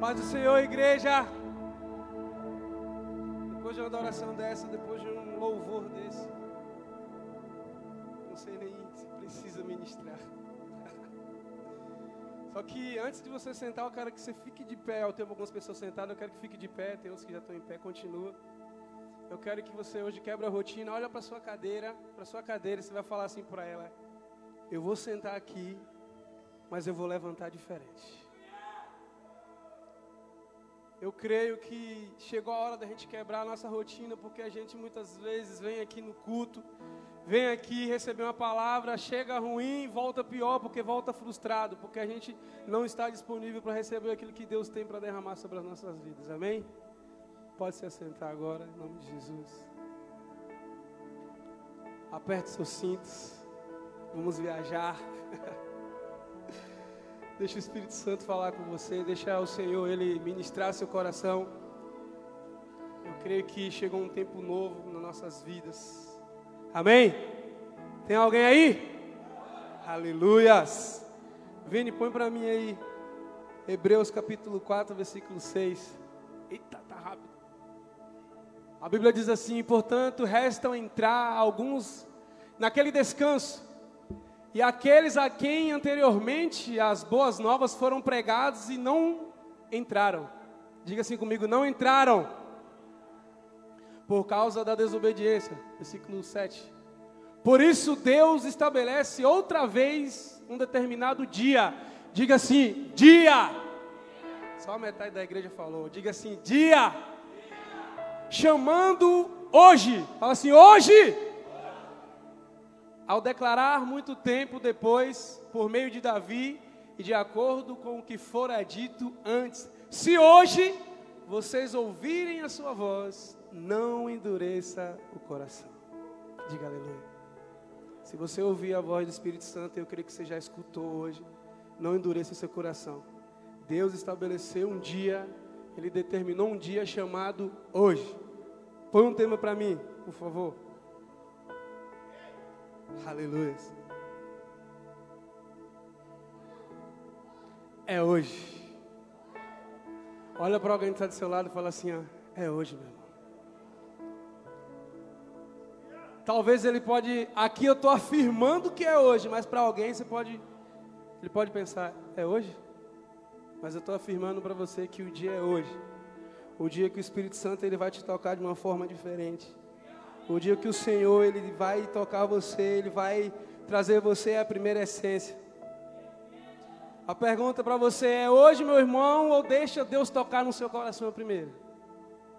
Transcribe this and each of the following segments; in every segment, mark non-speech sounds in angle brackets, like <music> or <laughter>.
Paz do Senhor, igreja. Depois de uma adoração dessa, depois de um louvor desse, não sei nem se precisa ministrar. <laughs> Só que antes de você sentar, eu quero que você fique de pé. Eu tenho algumas pessoas sentadas, eu quero que fique de pé. Tem outros que já estão em pé, continua. Eu quero que você hoje quebre a rotina, olha para sua cadeira, para sua cadeira, você vai falar assim para ela: Eu vou sentar aqui, mas eu vou levantar diferente. Eu creio que chegou a hora da gente quebrar a nossa rotina, porque a gente muitas vezes vem aqui no culto, vem aqui receber uma palavra, chega ruim, volta pior, porque volta frustrado, porque a gente não está disponível para receber aquilo que Deus tem para derramar sobre as nossas vidas. Amém? Pode se assentar agora, em nome de Jesus. Aperte seus cintos. Vamos viajar. <laughs> Deixa o Espírito Santo falar com você, deixa o Senhor ele ministrar seu coração. Eu creio que chegou um tempo novo nas nossas vidas. Amém? Tem alguém aí? Aleluias. Vini, põe para mim aí. Hebreus capítulo 4, versículo 6. Eita, tá rápido. A Bíblia diz assim: portanto, restam entrar alguns naquele descanso e aqueles a quem anteriormente as boas novas foram pregadas e não entraram. Diga assim comigo: não entraram. Por causa da desobediência. Versículo 7. Por isso Deus estabelece outra vez um determinado dia. Diga assim: dia. Só metade da igreja falou. Diga assim: dia. Chamando hoje. Fala assim: hoje ao declarar muito tempo depois, por meio de Davi, e de acordo com o que fora dito antes: se hoje vocês ouvirem a sua voz, não endureça o coração. Diga aleluia. Se você ouvir a voz do Espírito Santo, eu creio que você já escutou hoje, não endureça seu coração. Deus estabeleceu um dia, Ele determinou um dia chamado hoje. Põe um tema para mim, por favor. Aleluia. É hoje. Olha para alguém que está do seu lado e fala assim: ó, é hoje, meu irmão. Talvez ele pode, aqui eu estou afirmando que é hoje, mas para alguém você pode, ele pode pensar, é hoje? Mas eu estou afirmando para você que o dia é hoje. O dia que o Espírito Santo ele vai te tocar de uma forma diferente. O dia que o Senhor ele vai tocar você, ele vai trazer você a primeira essência. A pergunta para você é: hoje, meu irmão, ou deixa Deus tocar no seu coração primeiro?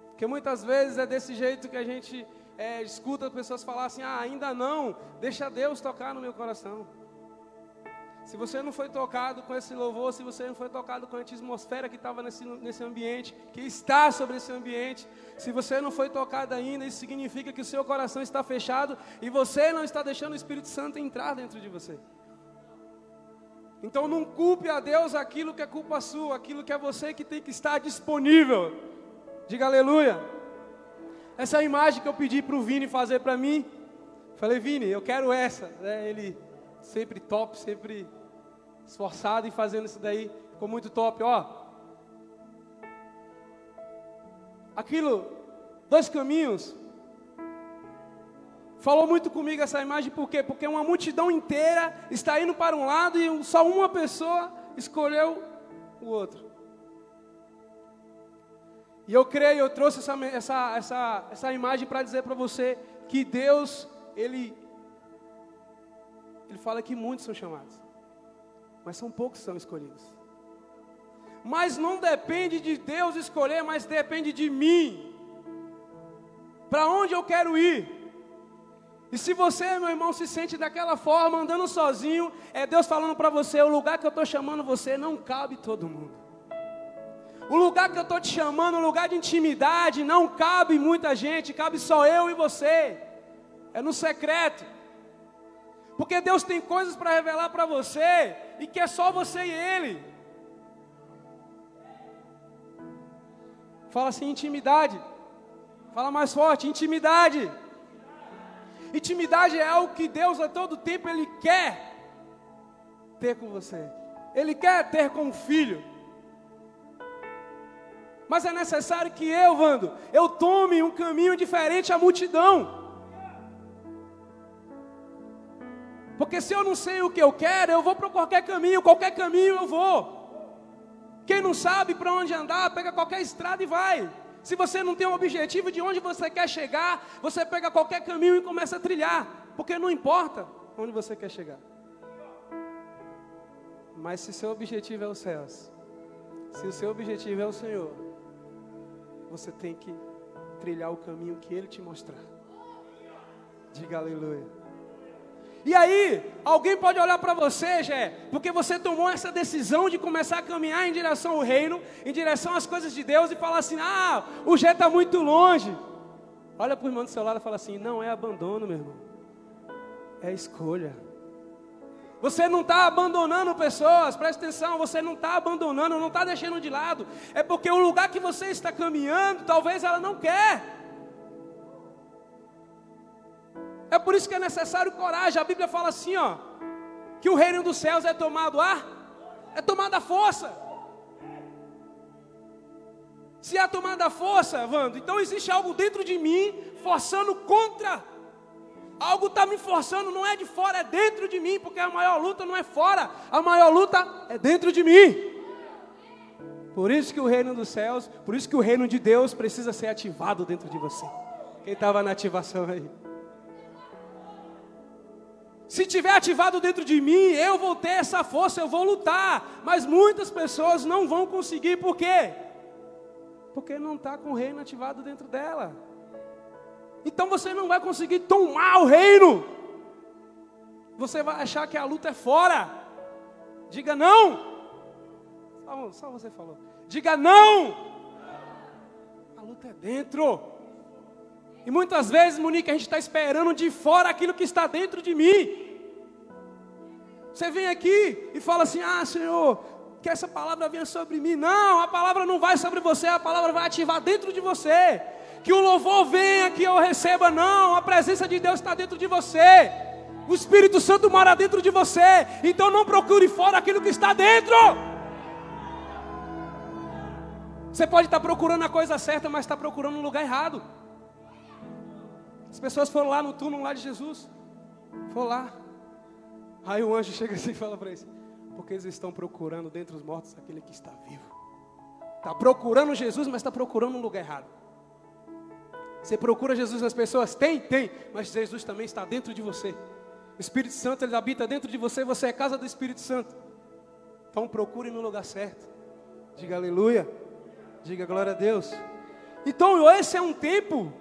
Porque muitas vezes é desse jeito que a gente é, escuta pessoas falar assim: ah, ainda não, deixa Deus tocar no meu coração. Se você não foi tocado com esse louvor, se você não foi tocado com a atmosfera que estava nesse, nesse ambiente, que está sobre esse ambiente, se você não foi tocado ainda, isso significa que o seu coração está fechado e você não está deixando o Espírito Santo entrar dentro de você. Então não culpe a Deus aquilo que é culpa sua, aquilo que é você que tem que estar disponível. Diga aleluia. Essa imagem que eu pedi para o Vini fazer para mim, falei, Vini, eu quero essa. É, ele sempre top, sempre esforçado em fazendo isso daí, ficou muito top, ó. Aquilo, dois caminhos. Falou muito comigo essa imagem, por quê? Porque uma multidão inteira está indo para um lado e só uma pessoa escolheu o outro. E eu creio, eu trouxe essa, essa, essa, essa imagem para dizer para você que Deus, Ele, Ele fala que muitos são chamados mas são poucos que são escolhidos. Mas não depende de Deus escolher, mas depende de mim. Para onde eu quero ir? E se você, meu irmão, se sente daquela forma, andando sozinho, é Deus falando para você: o lugar que eu estou chamando você não cabe todo mundo. O lugar que eu estou te chamando, o lugar de intimidade, não cabe muita gente, cabe só eu e você. É no secreto. Porque Deus tem coisas para revelar para você e que é só você e Ele. Fala assim: intimidade. Fala mais forte: intimidade. Intimidade é algo que Deus a todo tempo Ele quer ter com você. Ele quer ter com o filho. Mas é necessário que eu, Vando, eu tome um caminho diferente à multidão. Porque se eu não sei o que eu quero, eu vou para qualquer caminho, qualquer caminho eu vou. Quem não sabe para onde andar, pega qualquer estrada e vai. Se você não tem um objetivo de onde você quer chegar, você pega qualquer caminho e começa a trilhar, porque não importa onde você quer chegar. Mas se seu objetivo é os céus, se o seu objetivo é o Senhor, você tem que trilhar o caminho que Ele te mostrar. Diga aleluia. E aí, alguém pode olhar para você, Jé, porque você tomou essa decisão de começar a caminhar em direção ao reino, em direção às coisas de Deus, e falar assim: ah, o Jé está muito longe. Olha para o irmão do seu lado e fala assim: não é abandono, meu irmão, é escolha. Você não está abandonando pessoas, presta atenção, você não está abandonando, não está deixando de lado. É porque o lugar que você está caminhando, talvez ela não quer. É por isso que é necessário coragem. A Bíblia fala assim, ó, que o reino dos céus é tomado a é tomado a força. Se é tomada a força, Vando, então existe algo dentro de mim forçando contra. Algo está me forçando, não é de fora, é dentro de mim, porque a maior luta não é fora, a maior luta é dentro de mim. Por isso que o reino dos céus, por isso que o reino de Deus precisa ser ativado dentro de você. Quem estava na ativação aí? Se tiver ativado dentro de mim, eu vou ter essa força, eu vou lutar. Mas muitas pessoas não vão conseguir, por quê? Porque não está com o reino ativado dentro dela. Então você não vai conseguir tomar o reino. Você vai achar que a luta é fora. Diga não. Só, só você falou. Diga não. A luta é dentro. E muitas vezes, Monique, a gente está esperando de fora aquilo que está dentro de mim. Você vem aqui e fala assim: Ah, Senhor, que essa palavra venha sobre mim. Não, a palavra não vai sobre você, a palavra vai ativar dentro de você. Que o louvor venha, que eu receba. Não, a presença de Deus está dentro de você. O Espírito Santo mora dentro de você. Então não procure fora aquilo que está dentro. Você pode estar procurando a coisa certa, mas está procurando no lugar errado. As pessoas foram lá no túmulo lá de Jesus. Foram lá. Aí o anjo <laughs> chega assim e fala para eles: Porque eles estão procurando dentre os mortos aquele que está vivo. Está procurando Jesus, mas está procurando um lugar errado. Você procura Jesus nas pessoas? Tem, tem. Mas Jesus também está dentro de você. O Espírito Santo ele habita dentro de você. Você é casa do Espírito Santo. Então procure no lugar certo. Diga aleluia. Diga glória a Deus. Então esse é um tempo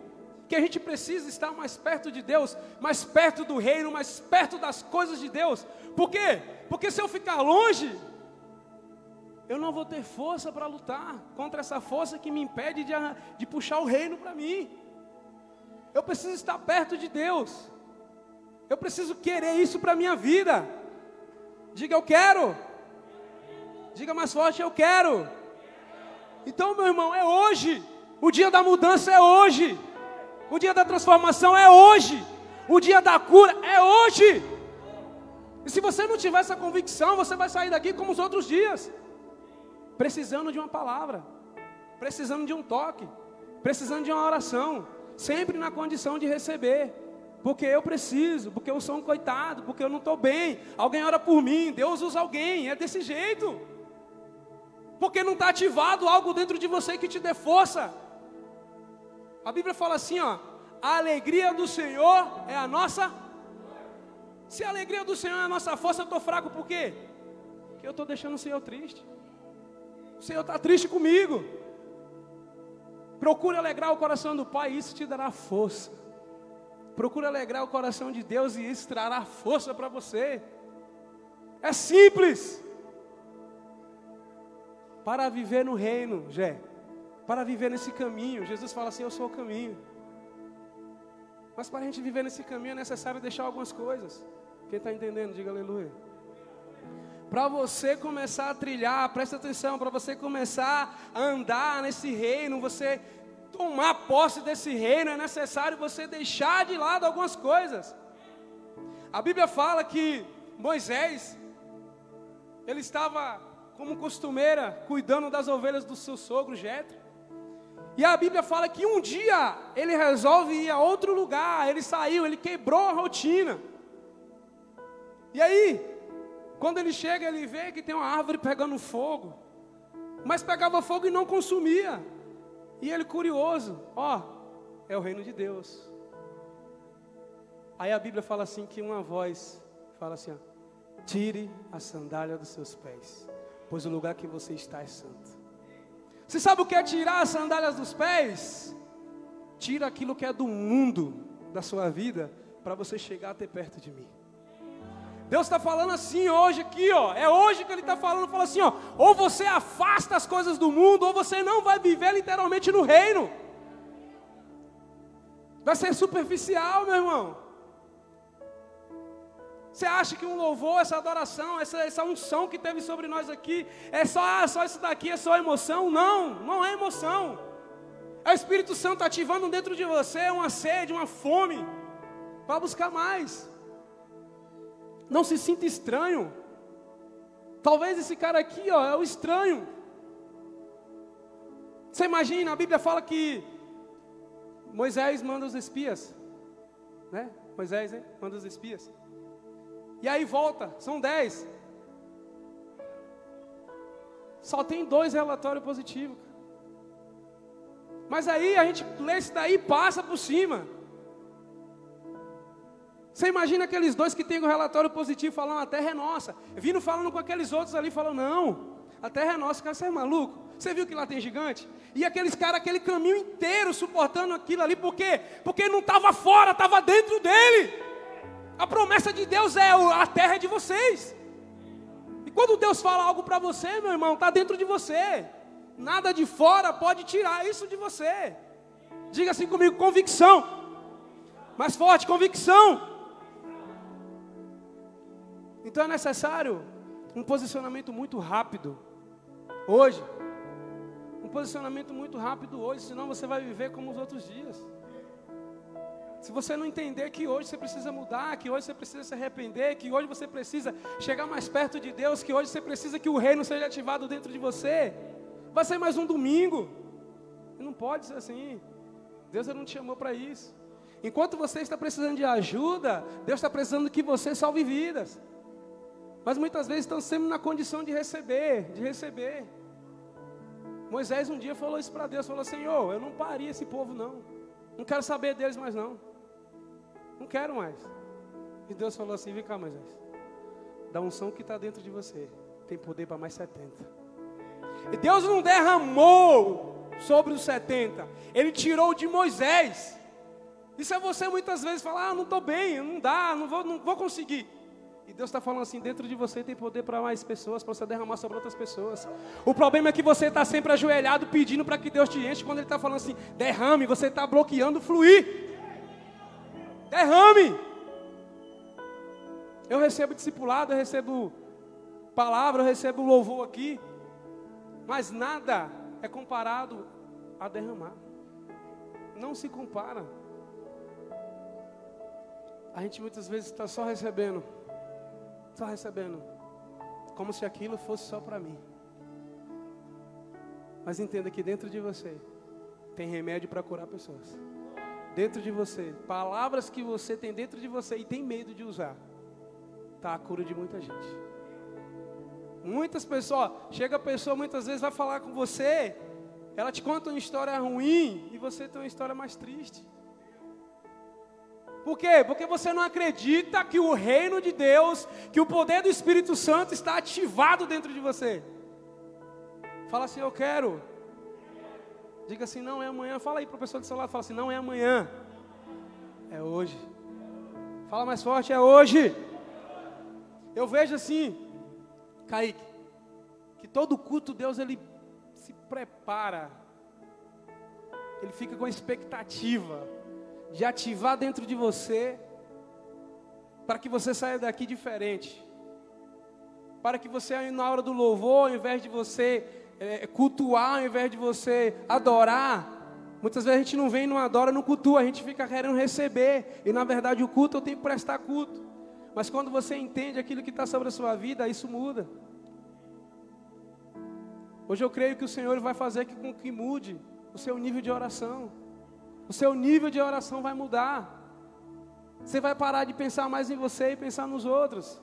que a gente precisa estar mais perto de Deus, mais perto do reino, mais perto das coisas de Deus. Por quê? Porque se eu ficar longe, eu não vou ter força para lutar contra essa força que me impede de, de puxar o reino para mim. Eu preciso estar perto de Deus. Eu preciso querer isso para a minha vida. Diga eu quero. Diga mais forte, eu quero. Então, meu irmão, é hoje. O dia da mudança é hoje. O dia da transformação é hoje. O dia da cura é hoje. E se você não tiver essa convicção, você vai sair daqui como os outros dias, precisando de uma palavra, precisando de um toque, precisando de uma oração, sempre na condição de receber. Porque eu preciso, porque eu sou um coitado, porque eu não estou bem. Alguém ora por mim, Deus usa alguém, é desse jeito. Porque não está ativado algo dentro de você que te dê força. A Bíblia fala assim, ó, a alegria do Senhor é a nossa. Se a alegria do Senhor é a nossa força, eu estou fraco por quê? Porque eu estou deixando o Senhor triste. O Senhor está triste comigo. Procure alegrar o coração do Pai, isso te dará força. Procure alegrar o coração de Deus e isso trará força para você. É simples. Para viver no reino, Jé, para viver nesse caminho. Jesus fala assim: Eu sou o caminho. Mas para a gente viver nesse caminho é necessário deixar algumas coisas. Quem está entendendo, diga aleluia. Para você começar a trilhar, presta atenção, para você começar a andar nesse reino, você tomar posse desse reino, é necessário você deixar de lado algumas coisas. A Bíblia fala que Moisés, ele estava como costumeira, cuidando das ovelhas do seu sogro Jetro. E a Bíblia fala que um dia ele resolve ir a outro lugar, ele saiu, ele quebrou a rotina. E aí, quando ele chega, ele vê que tem uma árvore pegando fogo, mas pegava fogo e não consumia. E ele curioso, ó, é o reino de Deus. Aí a Bíblia fala assim que uma voz fala assim, ó, tire a sandália dos seus pés, pois o lugar que você está é santo. Você sabe o que é tirar as sandálias dos pés? Tira aquilo que é do mundo da sua vida para você chegar até perto de mim. Deus está falando assim hoje aqui, ó. É hoje que Ele está falando, fala assim, ó. Ou você afasta as coisas do mundo, ou você não vai viver literalmente no reino. Vai ser superficial, meu irmão. Você acha que um louvor, essa adoração, essa, essa unção que teve sobre nós aqui, é só, só isso daqui, é só emoção? Não, não é emoção. É o Espírito Santo ativando dentro de você uma sede, uma fome, para buscar mais. Não se sinta estranho. Talvez esse cara aqui, ó, é o estranho. Você imagina, a Bíblia fala que Moisés manda os espias, né? Moisés hein? manda os espias. E aí volta, são dez. Só tem dois relatórios positivos. Mas aí a gente lê isso daí e passa por cima. Você imagina aqueles dois que têm o relatório positivo falando, a terra é nossa. Vindo falando com aqueles outros ali, falando, não, a terra é nossa, cara, você é maluco? Você viu que lá tem gigante? E aqueles caras, aquele caminho inteiro suportando aquilo ali, por quê? Porque não estava fora, estava dentro dele. A promessa de Deus é a terra é de vocês. E quando Deus fala algo para você, meu irmão, está dentro de você. Nada de fora pode tirar isso de você. Diga assim comigo: convicção. Mais forte, convicção. Então é necessário um posicionamento muito rápido. Hoje. Um posicionamento muito rápido hoje, senão você vai viver como os outros dias. Se você não entender que hoje você precisa mudar, que hoje você precisa se arrepender, que hoje você precisa chegar mais perto de Deus, que hoje você precisa que o reino seja ativado dentro de você, vai ser mais um domingo. Não pode ser assim. Deus não te chamou para isso. Enquanto você está precisando de ajuda, Deus está precisando que você salve vidas. Mas muitas vezes estão sempre na condição de receber, de receber. Moisés um dia falou isso para Deus, falou: Senhor, eu não paria esse povo não. Não quero saber deles mais não. Não quero mais. E Deus falou assim: vem cá, Moisés. Da unção que está dentro de você, tem poder para mais 70. E Deus não derramou sobre os 70, Ele tirou de Moisés. Isso é você muitas vezes falar: ah, não estou bem, não dá, não vou, não vou conseguir. E Deus está falando assim: dentro de você tem poder para mais pessoas, para você derramar sobre outras pessoas. O problema é que você está sempre ajoelhado pedindo para que Deus te enche. Quando Ele está falando assim: derrame, você está bloqueando fluir. Derrame. Eu recebo discipulado, eu recebo palavra, eu recebo louvor aqui. Mas nada é comparado a derramar. Não se compara. A gente muitas vezes está só recebendo, só recebendo, como se aquilo fosse só para mim. Mas entenda que dentro de você tem remédio para curar pessoas dentro de você, palavras que você tem dentro de você e tem medo de usar, tá a cura de muita gente. Muitas pessoas, chega a pessoa muitas vezes vai falar com você, ela te conta uma história ruim e você tem uma história mais triste. Por quê? Porque você não acredita que o reino de Deus, que o poder do Espírito Santo está ativado dentro de você. Fala assim, eu quero Diga assim, não é amanhã. Fala aí para do seu lado, fala assim, não é amanhã. É hoje. Fala mais forte, é hoje. Eu vejo assim, Kaique, que todo culto Deus ele se prepara. Ele fica com expectativa de ativar dentro de você para que você saia daqui diferente. Para que você na hora do louvor, ao invés de você cultuar ao invés de você adorar. Muitas vezes a gente não vem, não adora, não cultua, a gente fica querendo receber. E na verdade o culto eu tenho que prestar culto. Mas quando você entende aquilo que está sobre a sua vida, isso muda. Hoje eu creio que o Senhor vai fazer com que mude o seu nível de oração. O seu nível de oração vai mudar. Você vai parar de pensar mais em você e pensar nos outros.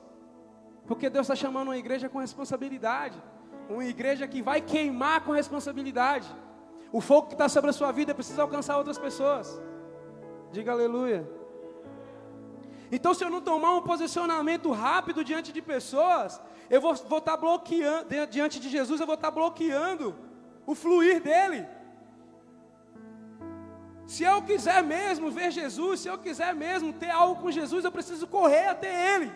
Porque Deus está chamando uma igreja com responsabilidade. Uma igreja que vai queimar com responsabilidade. O fogo que está sobre a sua vida precisa alcançar outras pessoas. Diga aleluia. Então, se eu não tomar um posicionamento rápido diante de pessoas, eu vou, estar tá bloqueando, diante de Jesus, eu vou estar tá bloqueando o fluir dele. Se eu quiser mesmo ver Jesus, se eu quiser mesmo ter algo com Jesus, eu preciso correr até Ele.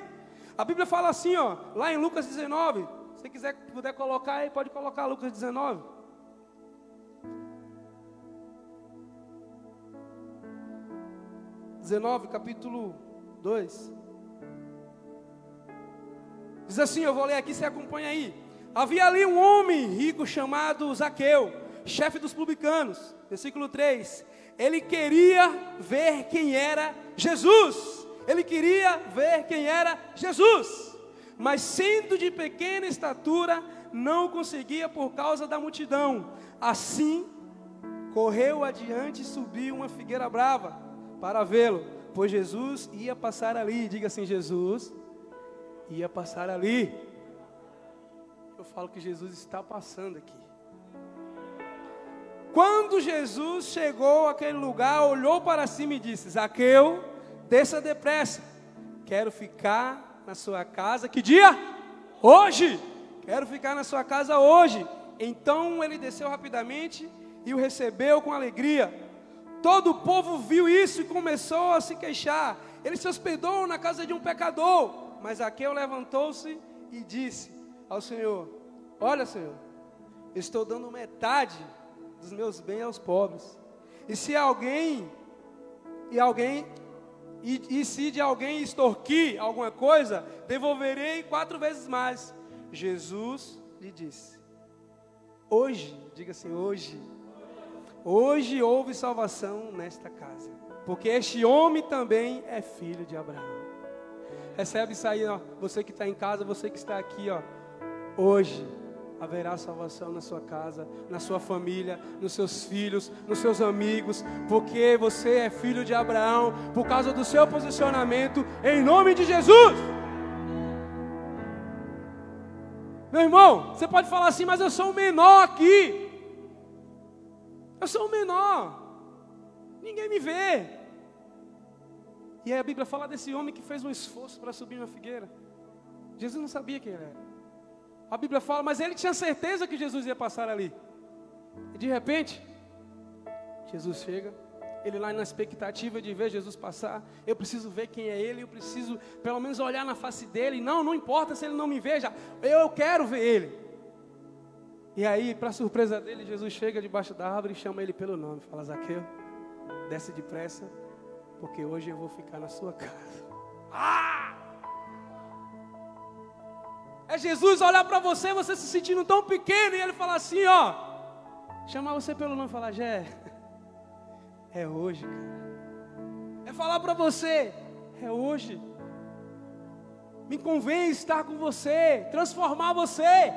A Bíblia fala assim, ó, lá em Lucas 19. Se quiser, puder colocar aí, pode colocar Lucas 19. Dezenove, capítulo 2. Diz assim, eu vou ler aqui, você acompanha aí. Havia ali um homem rico chamado Zaqueu, chefe dos publicanos. Versículo 3 ele queria ver quem era Jesus. Ele queria ver quem era Jesus. Mas sendo de pequena estatura, não conseguia por causa da multidão. Assim, correu adiante e subiu uma figueira brava para vê-lo, pois Jesus ia passar ali. Diga assim: Jesus ia passar ali. Eu falo que Jesus está passando aqui. Quando Jesus chegou àquele lugar, olhou para cima e disse: Zaqueu, desça depressa, quero ficar na sua casa. Que dia? Hoje. Quero ficar na sua casa hoje. Então ele desceu rapidamente e o recebeu com alegria. Todo o povo viu isso e começou a se queixar. Ele se hospedou na casa de um pecador. Mas Zaqueu levantou-se e disse ao Senhor: Olha, Senhor, estou dando metade dos meus bens aos pobres. E se alguém e alguém e, e se de alguém extorquir alguma coisa, devolverei quatro vezes mais. Jesus lhe disse: Hoje, diga assim, hoje, hoje houve salvação nesta casa, porque este homem também é filho de Abraão. Recebe isso aí, ó, você que está em casa, você que está aqui, ó. Hoje haverá salvação na sua casa, na sua família, nos seus filhos, nos seus amigos, porque você é filho de Abraão, por causa do seu posicionamento, em nome de Jesus. Meu irmão, você pode falar assim, mas eu sou o menor aqui. Eu sou o menor. Ninguém me vê. E aí a Bíblia fala desse homem que fez um esforço para subir na figueira. Jesus não sabia quem ele era. A Bíblia fala, mas ele tinha certeza que Jesus ia passar ali. E de repente, Jesus chega, ele lá na expectativa de ver Jesus passar, eu preciso ver quem é ele, eu preciso pelo menos olhar na face dele. Não, não importa se ele não me veja, eu quero ver ele. E aí, para surpresa dele, Jesus chega debaixo da árvore e chama ele pelo nome. Fala, Zaqueu, desce depressa, porque hoje eu vou ficar na sua casa. <laughs> Ah! É Jesus olhar para você, você se sentindo tão pequeno, e ele falar assim, ó. Chamar você pelo nome e falar, Jé, é hoje, cara. É falar para você, é hoje. Me convém estar com você, transformar você,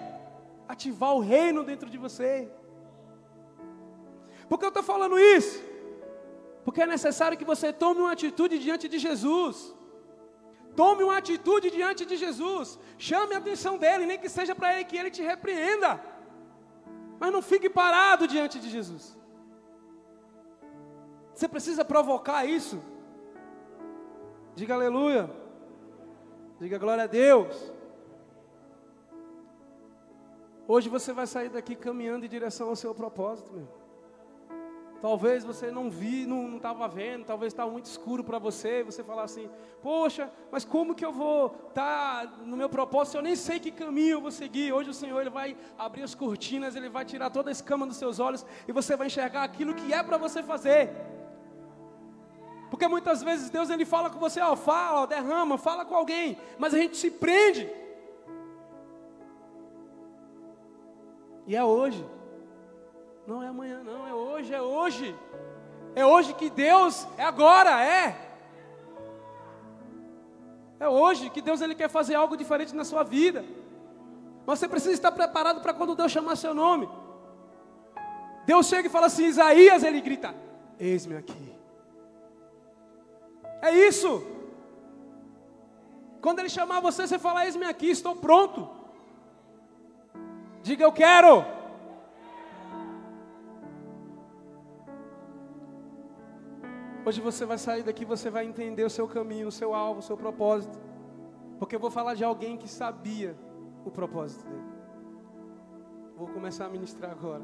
ativar o reino dentro de você. Por que eu estou falando isso? Porque é necessário que você tome uma atitude diante de Jesus. Tome uma atitude diante de Jesus. Chame a atenção dele, nem que seja para ele que ele te repreenda. Mas não fique parado diante de Jesus. Você precisa provocar isso. Diga aleluia. Diga glória a Deus. Hoje você vai sair daqui caminhando em direção ao seu propósito, meu. Talvez você não vi, não estava vendo, talvez estava muito escuro para você, e você falar assim, poxa, mas como que eu vou estar tá no meu propósito? Eu nem sei que caminho eu vou seguir. Hoje o Senhor ele vai abrir as cortinas, ele vai tirar toda a escama dos seus olhos e você vai enxergar aquilo que é para você fazer. Porque muitas vezes Deus ele fala com você, ó, fala, ó, derrama, fala com alguém, mas a gente se prende. E é hoje. Não é amanhã, não, é hoje, é hoje. É hoje que Deus, é agora, é. É hoje que Deus ele quer fazer algo diferente na sua vida. Mas você precisa estar preparado para quando Deus chamar seu nome. Deus chega e fala assim: Isaías, ele grita: Eis-me aqui. É isso. Quando ele chamar você, você fala: Eis-me aqui, estou pronto. Diga: Eu quero. Hoje você vai sair daqui, você vai entender o seu caminho, o seu alvo, o seu propósito. Porque eu vou falar de alguém que sabia o propósito dele. Vou começar a ministrar agora.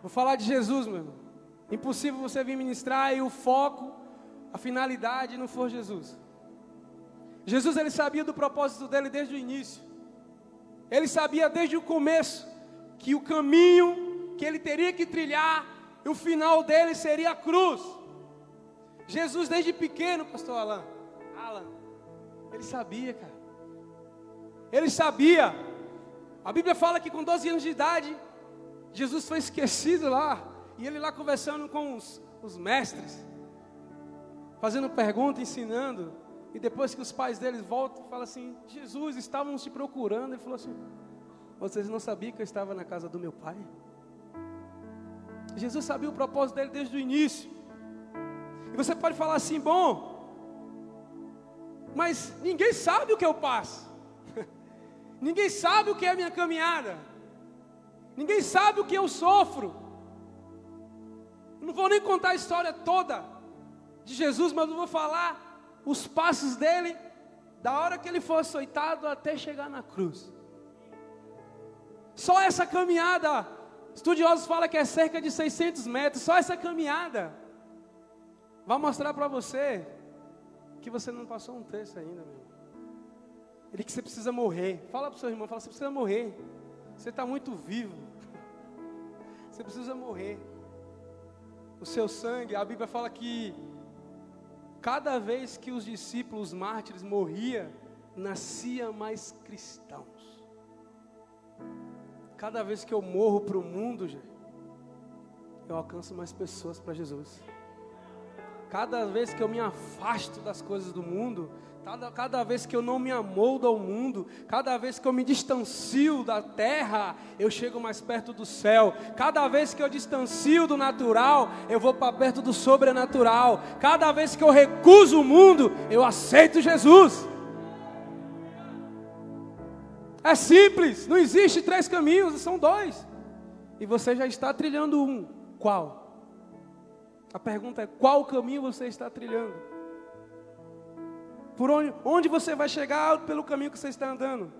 Vou falar de Jesus, meu irmão. Impossível você vir ministrar e o foco, a finalidade não for Jesus. Jesus ele sabia do propósito dele desde o início. Ele sabia desde o começo que o caminho que ele teria que trilhar e o final dele seria a cruz. Jesus desde pequeno, pastor Alan, Alan, ele sabia, cara. Ele sabia. A Bíblia fala que com 12 anos de idade, Jesus foi esquecido lá. E ele lá conversando com os, os mestres, fazendo pergunta, ensinando. E depois que os pais deles voltam, fala assim: Jesus, estávamos te procurando. Ele falou assim: Vocês não sabiam que eu estava na casa do meu pai? Jesus sabia o propósito dele desde o início. E você pode falar assim: Bom, mas ninguém sabe o que eu passo. <laughs> ninguém sabe o que é a minha caminhada. Ninguém sabe o que eu sofro. Não vou nem contar a história toda de Jesus, mas eu vou falar os passos dele, da hora que ele foi açoitado até chegar na cruz. Só essa caminhada, estudiosos falam que é cerca de 600 metros, só essa caminhada vai mostrar para você que você não passou um terço ainda, meu. Ele que você precisa morrer. Fala para o seu irmão, fala, você precisa morrer. Você está muito vivo. <laughs> Você precisa morrer. O seu sangue, a Bíblia fala que cada vez que os discípulos mártires morriam, nascia mais cristãos. Cada vez que eu morro para o mundo, eu alcanço mais pessoas para Jesus. Cada vez que eu me afasto das coisas do mundo, Cada, cada, vez que eu não me amoldo ao mundo, cada vez que eu me distancio da terra, eu chego mais perto do céu. Cada vez que eu distancio do natural, eu vou para perto do sobrenatural. Cada vez que eu recuso o mundo, eu aceito Jesus. É simples, não existe três caminhos, são dois. E você já está trilhando um. Qual? A pergunta é: qual caminho você está trilhando? Por onde, onde você vai chegar pelo caminho que você está andando.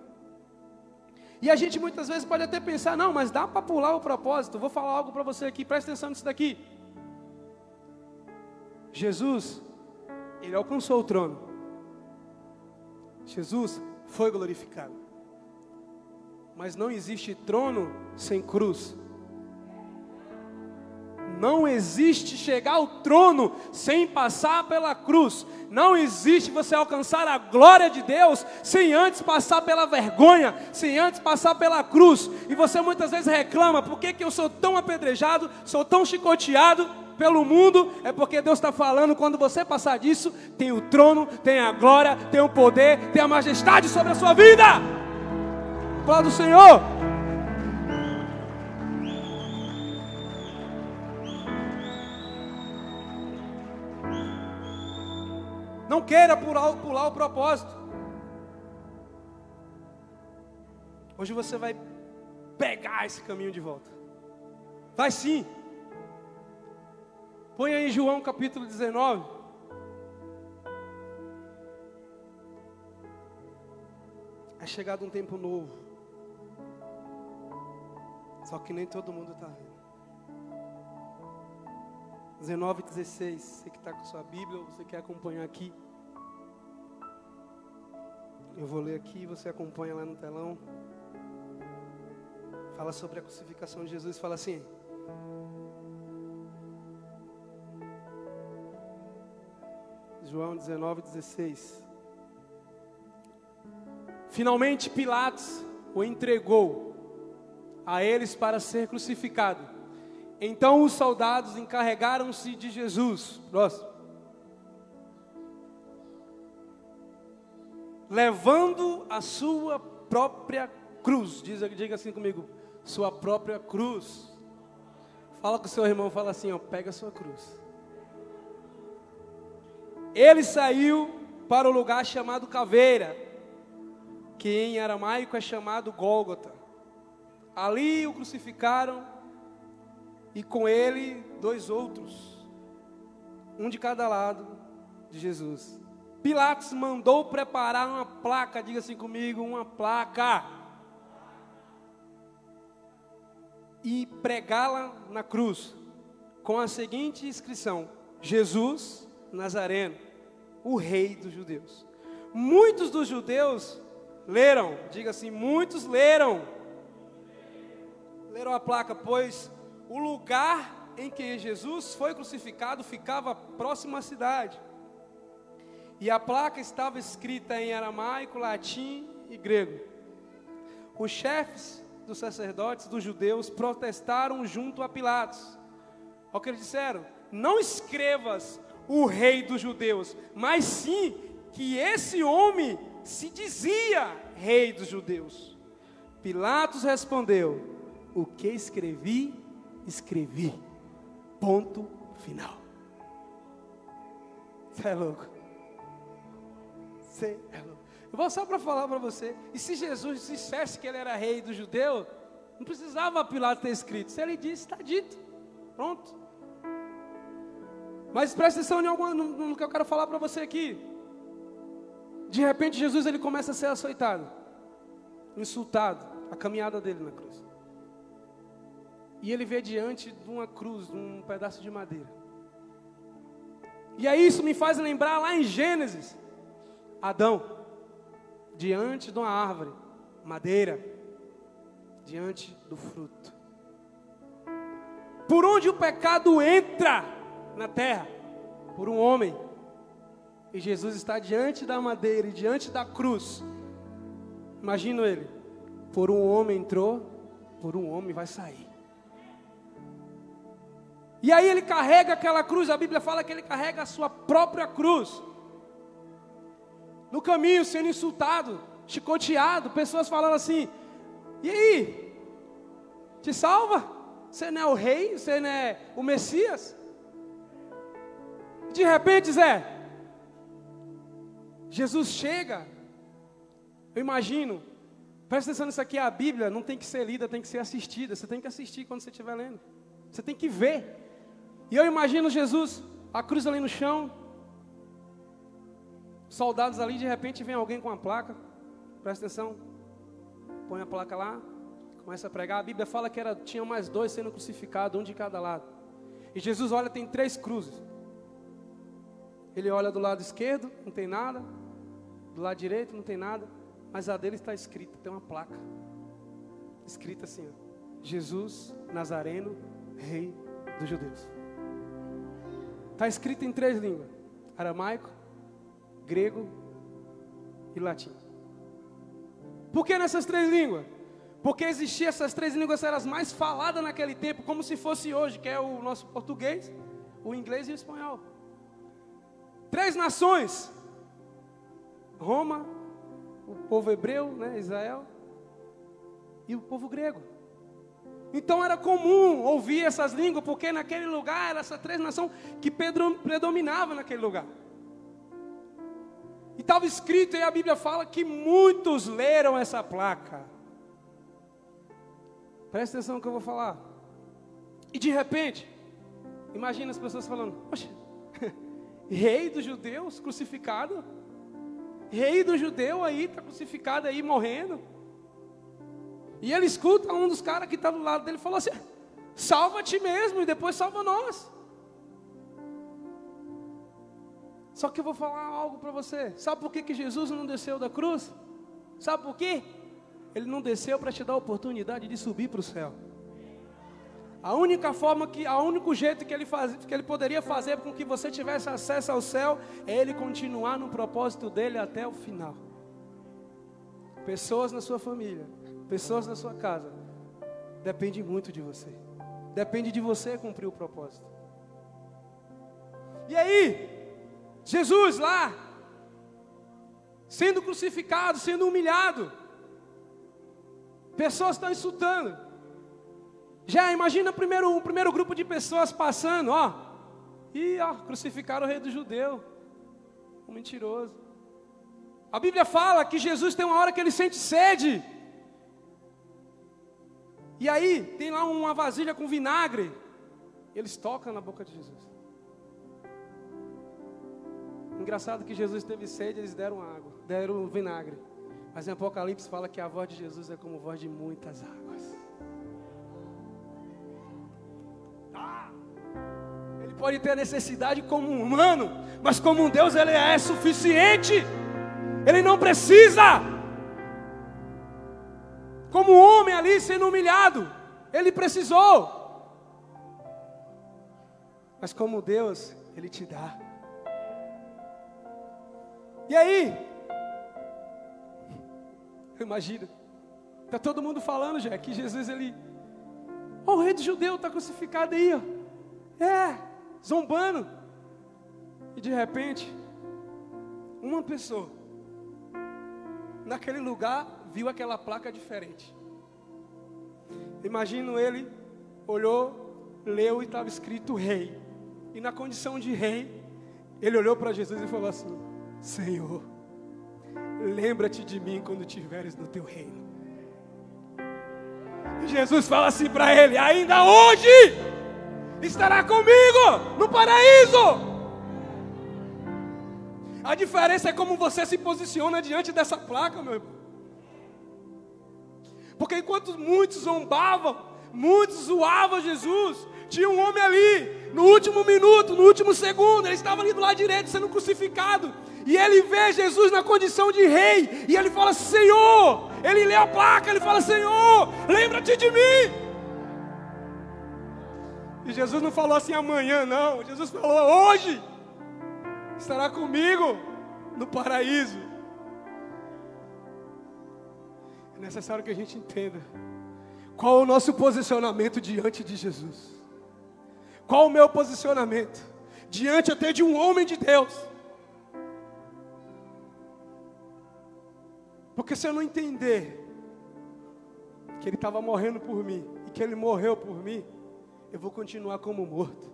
E a gente muitas vezes pode até pensar, não, mas dá para pular o propósito. Vou falar algo para você aqui, presta atenção nisso daqui. Jesus, ele alcançou o trono. Jesus foi glorificado. Mas não existe trono sem cruz. Não existe chegar ao trono sem passar pela cruz. Não existe você alcançar a glória de Deus sem antes passar pela vergonha, sem antes passar pela cruz. E você muitas vezes reclama: por que, que eu sou tão apedrejado, sou tão chicoteado? Pelo mundo, é porque Deus está falando, quando você passar disso, tem o trono, tem a glória, tem o poder, tem a majestade sobre a sua vida. Fala do Senhor. Não queira pular, pular o propósito. Hoje você vai pegar esse caminho de volta. Vai sim. Põe aí João capítulo 19. É chegado um tempo novo. Só que nem todo mundo está vendo. 19 e 16. Você que está com sua Bíblia, ou você quer acompanhar aqui. Eu vou ler aqui, você acompanha lá no telão. Fala sobre a crucificação de Jesus, fala assim: João 19, 16. Finalmente Pilatos o entregou a eles para ser crucificado. Então os soldados encarregaram-se de Jesus. Próximo. levando a sua própria cruz. Diga, diga assim comigo, sua própria cruz. Fala com o seu irmão, fala assim, ó, pega a sua cruz. Ele saiu para o lugar chamado Caveira, que em aramaico é chamado Gólgota. Ali o crucificaram e com ele dois outros, um de cada lado de Jesus. Pilatos mandou preparar uma placa, diga assim comigo, uma placa. E pregá-la na cruz, com a seguinte inscrição: Jesus Nazareno, o rei dos judeus. Muitos dos judeus leram, diga assim, muitos leram. Leram a placa, pois o lugar em que Jesus foi crucificado ficava próximo à cidade. E a placa estava escrita em aramaico, latim e grego. Os chefes dos sacerdotes dos judeus protestaram junto a Pilatos. Olha o que eles disseram: Não escrevas o rei dos judeus, mas sim que esse homem se dizia rei dos judeus. Pilatos respondeu: O que escrevi, escrevi. Ponto final. Você é louco. Você é louco. Eu vou só para falar para você. E se Jesus dissesse que ele era rei do judeu, não precisava Pilatos ter escrito. Se ele disse, está dito. Pronto. Mas presta atenção em alguma, no, no que eu quero falar para você aqui. De repente Jesus ele começa a ser açoitado, insultado, a caminhada dele na cruz. E ele vê diante de uma cruz, de um pedaço de madeira. E aí isso me faz lembrar lá em Gênesis, Adão, diante de uma árvore, madeira, diante do fruto. Por onde o pecado entra na terra? Por um homem. E Jesus está diante da madeira e diante da cruz. Imagino ele. Por um homem entrou, por um homem vai sair. E aí ele carrega aquela cruz, a Bíblia fala que ele carrega a sua própria cruz. No caminho, sendo insultado, chicoteado, pessoas falando assim: E aí? Te salva? Você não é o rei? Você não é o Messias? De repente, Zé, Jesus chega. Eu imagino. Presta atenção nisso aqui, a Bíblia não tem que ser lida, tem que ser assistida. Você tem que assistir quando você estiver lendo. Você tem que ver. E eu imagino Jesus, a cruz ali no chão, soldados ali, de repente vem alguém com uma placa. Presta atenção. Põe a placa lá, começa a pregar. A Bíblia fala que era, tinha mais dois sendo crucificados, um de cada lado. E Jesus olha, tem três cruzes. Ele olha do lado esquerdo, não tem nada. Do lado direito, não tem nada. Mas a dele está escrita, tem uma placa. Escrita assim: ó, Jesus Nazareno, Rei dos Judeus. Está escrito em três línguas: aramaico, grego e latim. Por que nessas três línguas? Porque existiam essas três línguas, eram as mais faladas naquele tempo, como se fosse hoje, que é o nosso português, o inglês e o espanhol. Três nações: Roma, o povo hebreu, né, Israel, e o povo grego. Então era comum ouvir essas línguas, porque naquele lugar era essa três nações que Pedro predominava naquele lugar. E estava escrito, e a Bíblia fala que muitos leram essa placa. Presta atenção no que eu vou falar. E de repente, imagina as pessoas falando: Poxa, <laughs> rei dos judeus crucificado, rei do judeu aí, está crucificado aí, morrendo. E ele escuta um dos caras que está do lado dele falou assim: salva ti mesmo e depois salva nós. Só que eu vou falar algo para você. Sabe por que, que Jesus não desceu da cruz? Sabe por quê? Ele não desceu para te dar a oportunidade de subir para o céu. A única forma que, a único jeito que ele, faz, que ele poderia fazer com que você tivesse acesso ao céu é ele continuar no propósito dele até o final. Pessoas na sua família, pessoas na sua casa, depende muito de você. Depende de você cumprir o propósito. E aí, Jesus lá, sendo crucificado, sendo humilhado, Pessoas estão insultando. Já imagina primeiro, um primeiro grupo de pessoas passando, ó. E ó, crucificaram o rei do judeu. Um mentiroso. A Bíblia fala que Jesus tem uma hora que ele sente sede. E aí, tem lá uma vasilha com vinagre. Eles tocam na boca de Jesus. Engraçado que Jesus teve sede, eles deram água, deram vinagre. Mas em Apocalipse fala que a voz de Jesus é como voz de muitas águas. Ah, ele pode ter necessidade como um humano, mas como um Deus ele é suficiente. Ele não precisa. Como um homem ali sendo humilhado, ele precisou. Mas como Deus, ele te dá. E aí? Imagina. Está todo mundo falando já que Jesus ele. Oh, o rei do judeu está crucificado aí, ó. É, zombando. E de repente, uma pessoa naquele lugar viu aquela placa diferente. Imagino ele olhou, leu e estava escrito rei. E na condição de rei, ele olhou para Jesus e falou assim: Senhor, lembra-te de mim quando estiveres no teu reino. E Jesus fala assim para ele: ainda hoje estará comigo no paraíso. A diferença é como você se posiciona diante dessa placa, meu irmão. Porque enquanto muitos zombavam, muitos zoavam Jesus, tinha um homem ali, no último minuto, no último segundo, ele estava ali do lado direito sendo crucificado. E ele vê Jesus na condição de rei. E ele fala: Senhor. Ele lê a placa, ele fala: Senhor, lembra-te de mim. E Jesus não falou assim amanhã, não. Jesus falou: hoje estará comigo no paraíso. Necessário que a gente entenda qual o nosso posicionamento diante de Jesus. Qual o meu posicionamento diante até de um homem de Deus? Porque se eu não entender que Ele estava morrendo por mim e que Ele morreu por mim, eu vou continuar como morto.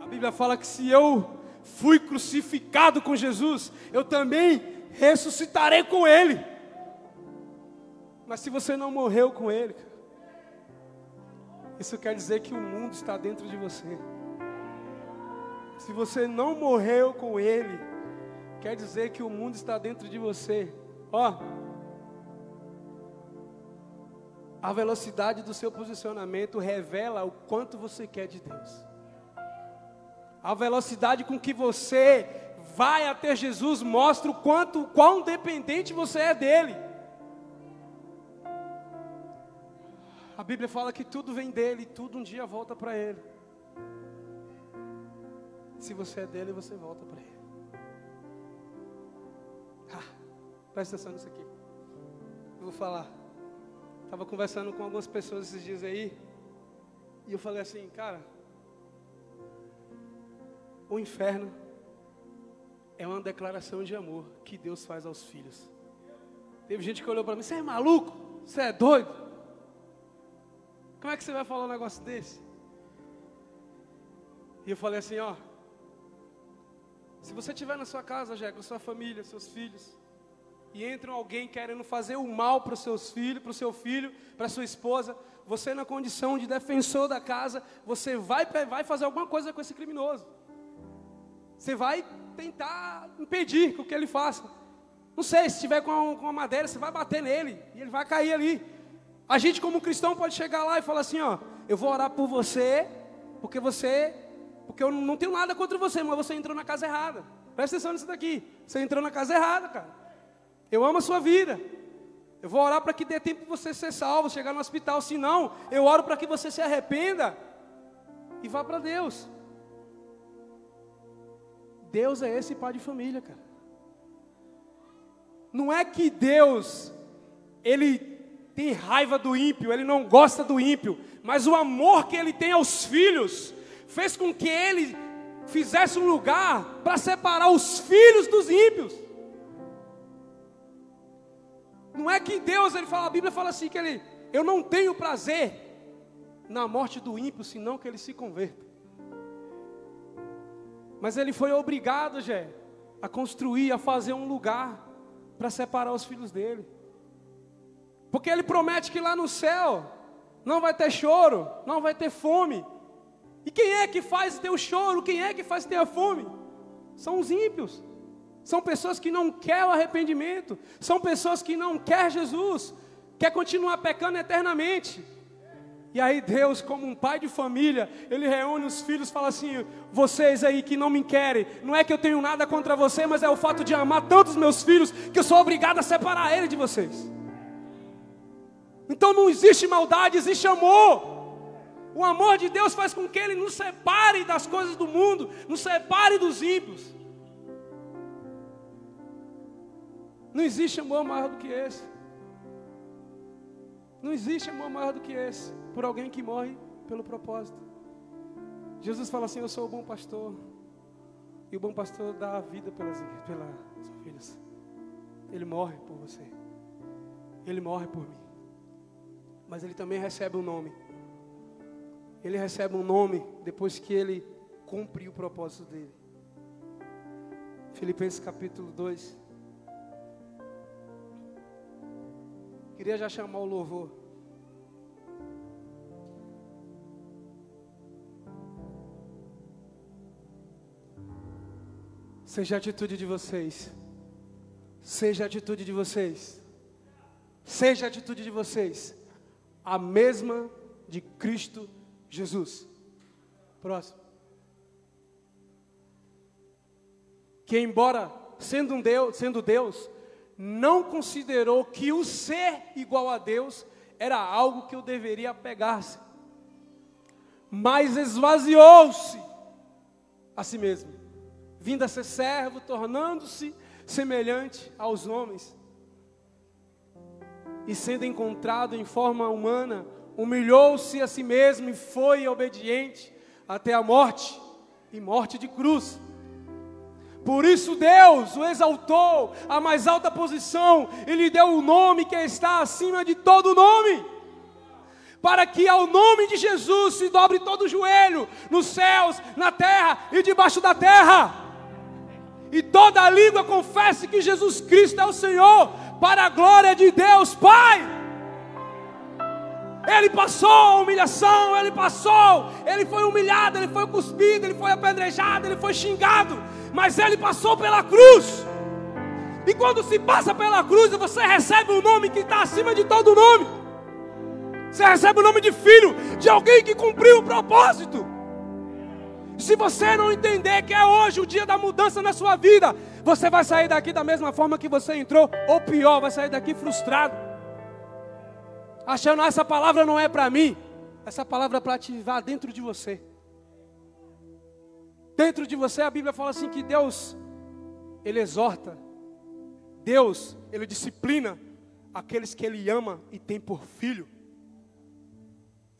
A Bíblia fala que se eu fui crucificado com Jesus, eu também ressuscitarei com Ele. Mas se você não morreu com Ele, isso quer dizer que o mundo está dentro de você. Se você não morreu com Ele, quer dizer que o mundo está dentro de você. Ó, a velocidade do seu posicionamento revela o quanto você quer de Deus. A velocidade com que você vai até Jesus mostra o quanto, quão dependente você é dele. A Bíblia fala que tudo vem dele e tudo um dia volta para ele. Se você é dele, você volta para ele. Presta atenção nisso aqui. Eu vou falar. Estava conversando com algumas pessoas esses dias aí. E eu falei assim, cara. O inferno é uma declaração de amor que Deus faz aos filhos. Teve gente que olhou para mim, você é maluco? Você é doido? Como é que você vai falar um negócio desse? E eu falei assim, ó. Se você estiver na sua casa, já com sua família, seus filhos, e entra alguém querendo fazer o mal para os seus filhos, para o seu filho, para sua esposa, você na condição de defensor da casa, você vai, vai fazer alguma coisa com esse criminoso. Você vai tentar impedir que ele faça. Não sei, se estiver com com a madeira, você vai bater nele e ele vai cair ali. A gente como cristão pode chegar lá e falar assim, ó, eu vou orar por você, porque você, porque eu não tenho nada contra você, mas você entrou na casa errada. Presta atenção nisso daqui. Você entrou na casa errada, cara. Eu amo a sua vida. Eu vou orar para que dê tempo de você ser salvo, chegar no hospital. Se não, eu oro para que você se arrependa e vá para Deus. Deus é esse pai de família, cara. Não é que Deus, Ele tem raiva do ímpio, Ele não gosta do ímpio, mas o amor que Ele tem aos filhos fez com que Ele fizesse um lugar para separar os filhos dos ímpios. Não é que Deus, ele fala, a Bíblia fala assim que ele, eu não tenho prazer na morte do ímpio, senão que ele se converta. Mas ele foi obrigado, Jé, a construir, a fazer um lugar para separar os filhos dele. Porque ele promete que lá no céu não vai ter choro, não vai ter fome. E quem é que faz ter o choro? Quem é que faz ter a fome? São os ímpios. São pessoas que não querem o arrependimento. São pessoas que não querem Jesus. Quer continuar pecando eternamente. E aí Deus, como um pai de família, ele reúne os filhos e fala assim: vocês aí que não me querem, não é que eu tenho nada contra você, mas é o fato de amar tantos meus filhos que eu sou obrigado a separar ele de vocês. Então não existe maldade, existe amor. O amor de Deus faz com que ele nos separe das coisas do mundo, nos separe dos ímpios. Não existe amor maior do que esse. Não existe amor maior do que esse por alguém que morre pelo propósito. Jesus fala assim: Eu sou o bom pastor. E o bom pastor dá a vida pelas, pelas. Ele morre por você. Ele morre por mim. Mas ele também recebe um nome. Ele recebe um nome depois que ele cumpre o propósito dele. Filipenses capítulo 2. Queria já chamar o louvor. Seja a atitude de vocês. Seja a atitude de vocês. Seja a atitude de vocês. A mesma de Cristo Jesus. Próximo. Que embora sendo um Deus, sendo Deus, não considerou que o ser igual a Deus era algo que eu deveria apegar-se, mas esvaziou-se a si mesmo, vindo a ser servo, tornando-se semelhante aos homens, e sendo encontrado em forma humana, humilhou-se a si mesmo e foi obediente até a morte e morte de cruz. Por isso Deus o exaltou à mais alta posição e lhe deu o nome que está acima de todo nome. Para que ao nome de Jesus se dobre todo o joelho, nos céus, na terra e debaixo da terra. E toda língua confesse que Jesus Cristo é o Senhor, para a glória de Deus Pai. Ele passou a humilhação, ele passou, ele foi humilhado, ele foi cuspido, ele foi apedrejado, ele foi xingado mas ele passou pela cruz. E quando se passa pela cruz, você recebe um nome que está acima de todo nome. Você recebe o nome de filho de alguém que cumpriu o propósito. Se você não entender que é hoje o dia da mudança na sua vida, você vai sair daqui da mesma forma que você entrou, ou pior, vai sair daqui frustrado. Achando ah, essa palavra não é para mim, essa palavra é para ativar dentro de você. Dentro de você a Bíblia fala assim que Deus ele exorta, Deus ele disciplina aqueles que ele ama e tem por filho.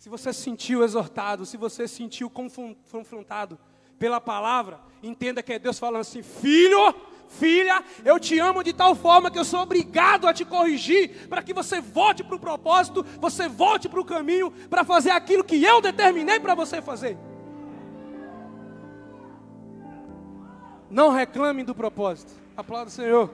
Se você se sentiu exortado, se você se sentiu confrontado pela palavra, entenda que é Deus falando assim: filho, filha, eu te amo de tal forma que eu sou obrigado a te corrigir, para que você volte para o propósito, você volte para o caminho, para fazer aquilo que eu determinei para você fazer. Não reclamem do propósito. Aplauda o Senhor.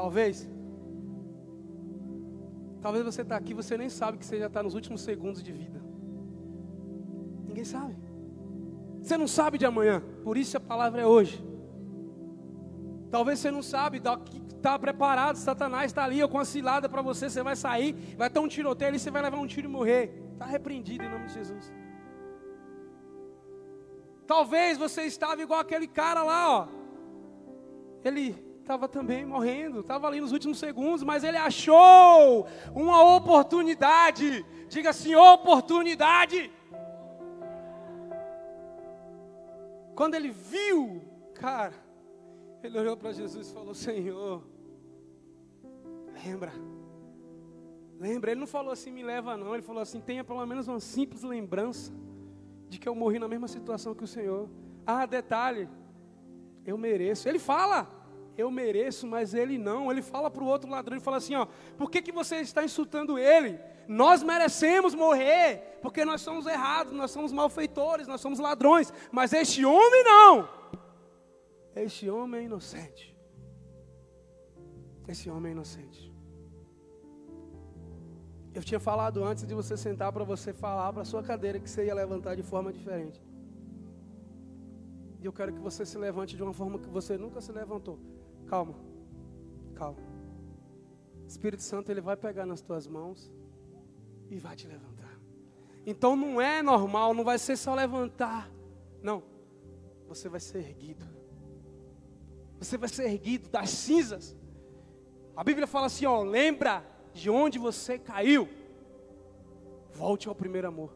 Talvez. Talvez você está aqui, você nem sabe que você já está nos últimos segundos de vida. Ninguém sabe. Você não sabe de amanhã. Por isso a palavra é hoje. Talvez você não sabe, está preparado, Satanás está ali, com a cilada para você, você vai sair, vai ter um tiroteio ali, você vai levar um tiro e morrer. Está repreendido em nome de Jesus. Talvez você estava igual aquele cara lá, ó. Ele estava também morrendo, estava ali nos últimos segundos, mas ele achou uma oportunidade. Diga assim: oportunidade. Quando ele viu, cara, ele olhou para Jesus e falou: Senhor, lembra. Lembra, ele não falou assim, me leva não. Ele falou assim, tenha pelo menos uma simples lembrança de que eu morri na mesma situação que o Senhor. Ah, detalhe, eu mereço. Ele fala, eu mereço, mas ele não. Ele fala para o outro ladrão, ele fala assim, ó, por que, que você está insultando ele? Nós merecemos morrer, porque nós somos errados, nós somos malfeitores, nós somos ladrões, mas este homem não. Este homem é inocente. Esse homem é inocente. Eu tinha falado antes de você sentar para você falar para sua cadeira que você ia levantar de forma diferente. E eu quero que você se levante de uma forma que você nunca se levantou. Calma. Calma. Espírito Santo, ele vai pegar nas tuas mãos e vai te levantar. Então não é normal, não vai ser só levantar. Não. Você vai ser erguido. Você vai ser erguido das cinzas. A Bíblia fala assim, ó, lembra de onde você caiu. Volte ao primeiro amor.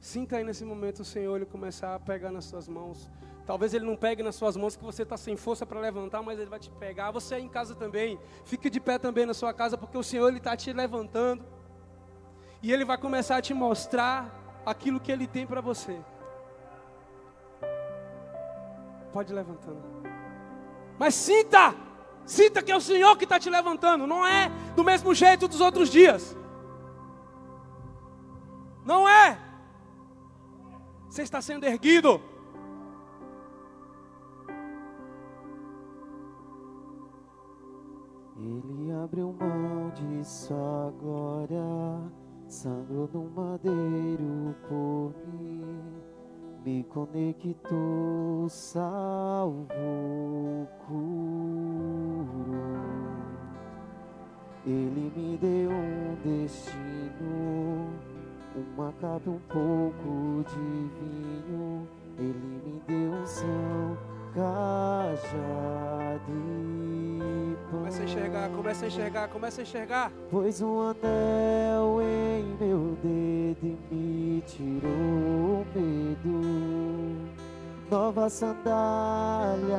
Sinta aí nesse momento o Senhor ele começar a pegar nas suas mãos. Talvez ele não pegue nas suas mãos que você está sem força para levantar, mas ele vai te pegar. Você aí em casa também, fique de pé também na sua casa, porque o Senhor está te levantando. E ele vai começar a te mostrar aquilo que ele tem para você. Pode ir levantando. Mas sinta, sinta que é o Senhor que está te levantando. Não é do mesmo jeito dos outros dias. Não é. Você está sendo erguido. Ele abriu mão disso agora, sangrou no madeiro por mim, me conectou, salvou, curou. Ele me deu um destino uma capa, um pouco de vinho. Ele me deu um são, cajado e pão. Começa a enxergar, começa a enxergar, começa a enxergar. Pois um anel em meu dedo me tirou o medo. Novas sandálias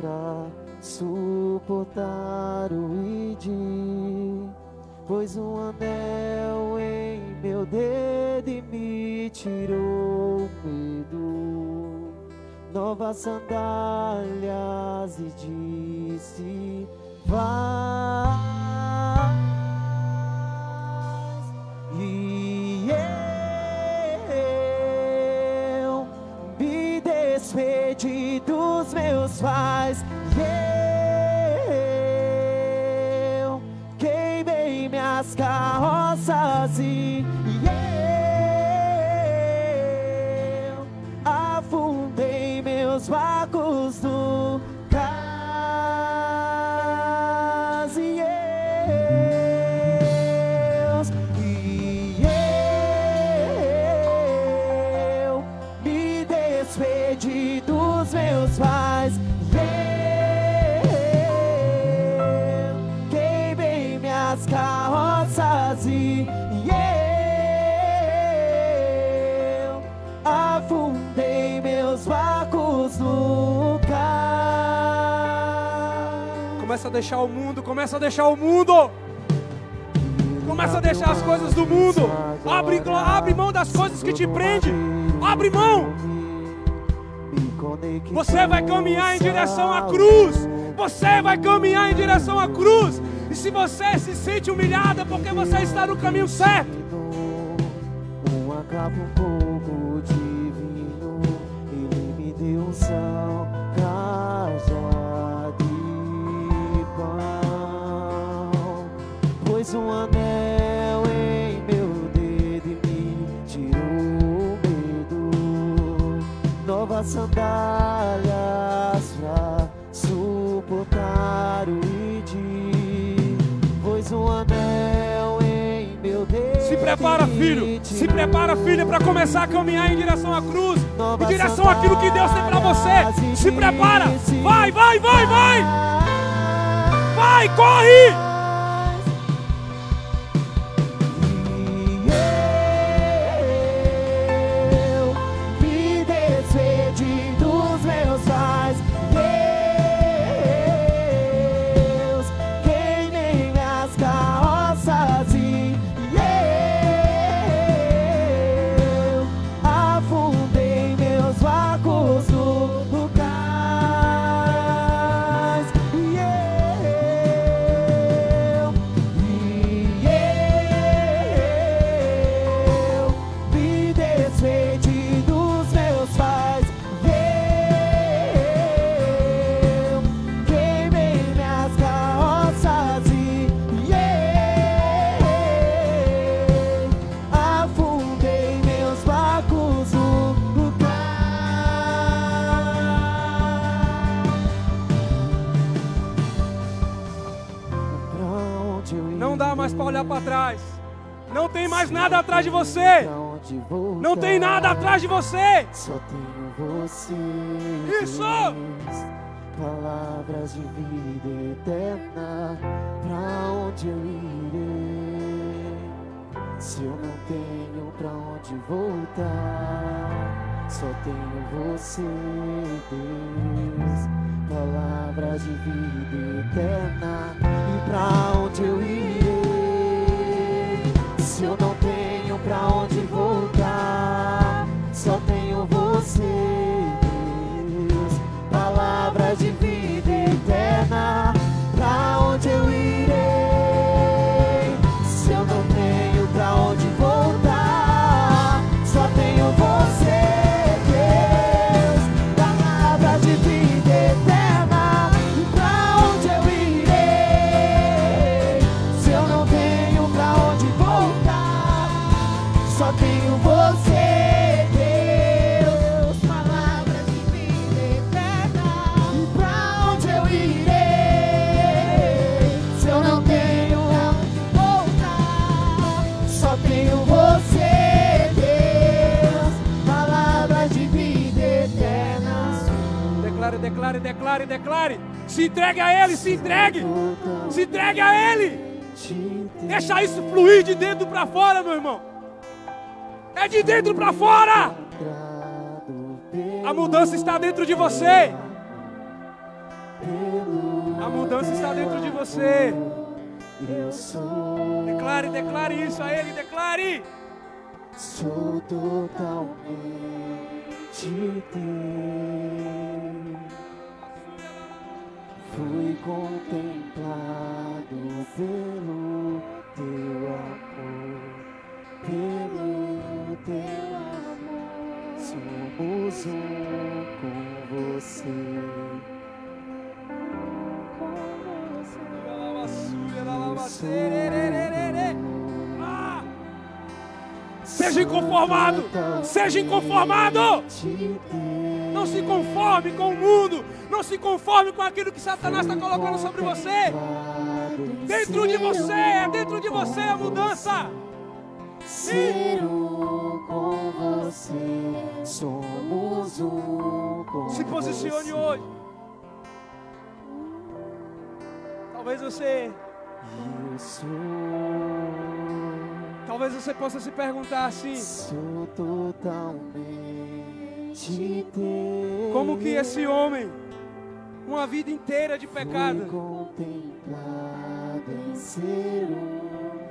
pra suportar o ID Pois um anel em meu dedo me tirou o medo. Novas sandálias e disse: Vai. E eu me despedi dos meus pais. Yeah. as carroças e Começa a deixar o mundo, começa a deixar o mundo. Começa a deixar as coisas do mundo. Abre, abre mão das coisas que te prendem. Abre mão. Você vai caminhar em direção à cruz. Você vai caminhar em direção à cruz. E se você se sente humilhada porque você está no caminho certo, um pouco de vinho, ele me deu um pois um anel em meu dedo e me tirou o medo, novas sandálias pra suportar o um anel em meu dedo. Se prepara, filho. Se prepara, filha, para começar a caminhar em direção à cruz, em direção àquilo que Deus tem para você. Se prepara. Vai, vai, vai, vai. Vai, corre. Mais para olhar para trás. Não tem mais nada atrás de você. Não tem nada atrás de você. Só tenho você. Isso. Palavras de vida eterna. Pra onde eu irei? Se eu não tenho pra onde voltar, só tenho você, Deus. Palavras de vida eterna. E pra onde eu irei? Declare, declare. Se entregue a Ele, se entregue. Se entregue a Ele. Deixa isso fluir de dentro para fora, meu irmão. É de dentro para fora. A mudança está dentro de você. A mudança está dentro de você. Declare, declare isso a Ele, declare. sou totalmente teu. Fui contemplado pelo teu amor, pelo teu amor. Somos um com você. Ah! Seja inconformado. Seja inconformado. Não se conforme com o mundo. Não se conforme com aquilo que Satanás está colocando sobre você. Dentro de você, é dentro de você a mudança. Com você, somos um com Se posicione hoje. Talvez você, talvez você possa se perguntar assim: sou totalmente. Como que esse homem, uma vida inteira de pecado, contemplado em ser um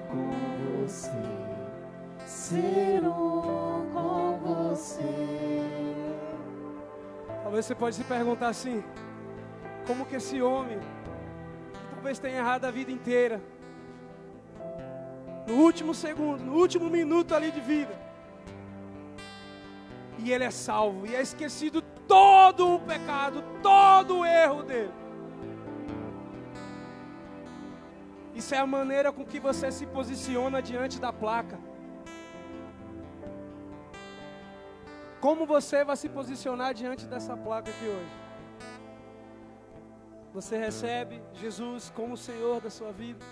com você, ser um com você. talvez você pode se perguntar assim: como que esse homem, talvez tenha errado a vida inteira, no último segundo, no último minuto ali de vida, e ele é salvo, e é esquecido todo o pecado, todo o erro dele. Isso é a maneira com que você se posiciona diante da placa. Como você vai se posicionar diante dessa placa aqui hoje? Você recebe Jesus como Senhor da sua vida?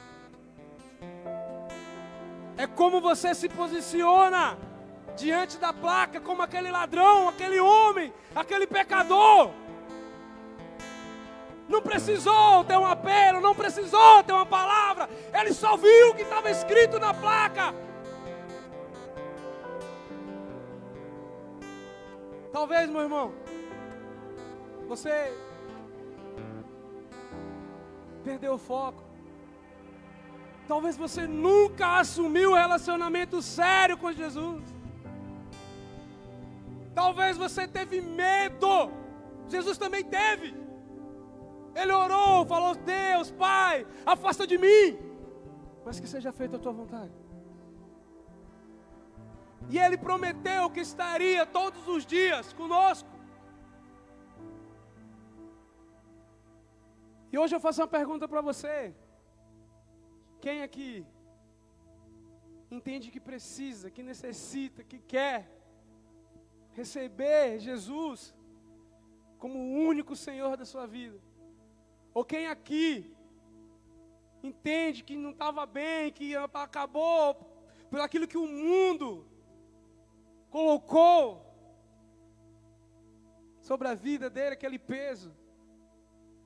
É como você se posiciona diante da placa, como aquele ladrão, aquele homem, aquele pecador. Não precisou ter um apelo, não precisou ter uma palavra, ele só viu o que estava escrito na placa. Talvez, meu irmão, você perdeu o foco. Talvez você nunca assumiu um relacionamento sério com Jesus. Talvez você teve medo. Jesus também teve. Ele orou, falou: Deus, Pai, afasta de mim, mas que seja feita a tua vontade. E Ele prometeu que estaria todos os dias conosco. E hoje eu faço uma pergunta para você. Quem aqui entende que precisa, que necessita, que quer receber Jesus como o único Senhor da sua vida? Ou quem aqui entende que não estava bem, que acabou por aquilo que o mundo colocou sobre a vida dele, aquele peso,